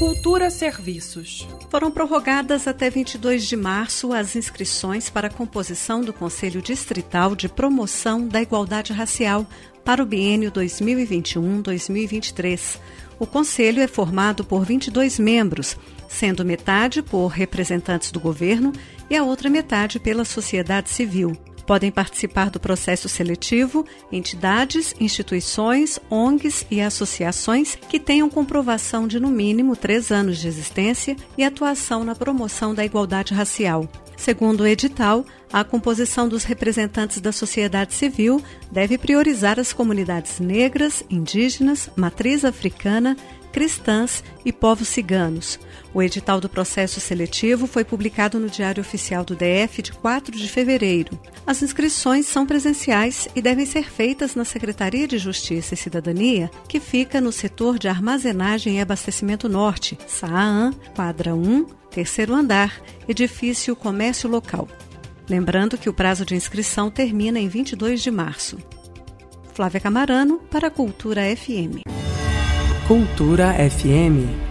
Cultura Serviços. Foram prorrogadas até 22 de março as inscrições para a composição do Conselho Distrital de Promoção da Igualdade Racial para o biênio 2021-2023. O conselho é formado por 22 membros, sendo metade por representantes do governo e a outra metade pela sociedade civil. Podem participar do processo seletivo entidades, instituições, ONGs e associações que tenham comprovação de no mínimo três anos de existência e atuação na promoção da igualdade racial. Segundo o edital, a composição dos representantes da sociedade civil deve priorizar as comunidades negras, indígenas, matriz africana, cristãs e povos ciganos. O edital do processo seletivo foi publicado no Diário Oficial do DF de 4 de fevereiro. As inscrições são presenciais e devem ser feitas na Secretaria de Justiça e Cidadania, que fica no setor de armazenagem e abastecimento norte, SAAN, quadra 1, terceiro andar, edifício Comércio Local. Lembrando que o prazo de inscrição termina em 22 de março. Flávia Camarano, para a Cultura FM. Cultura FM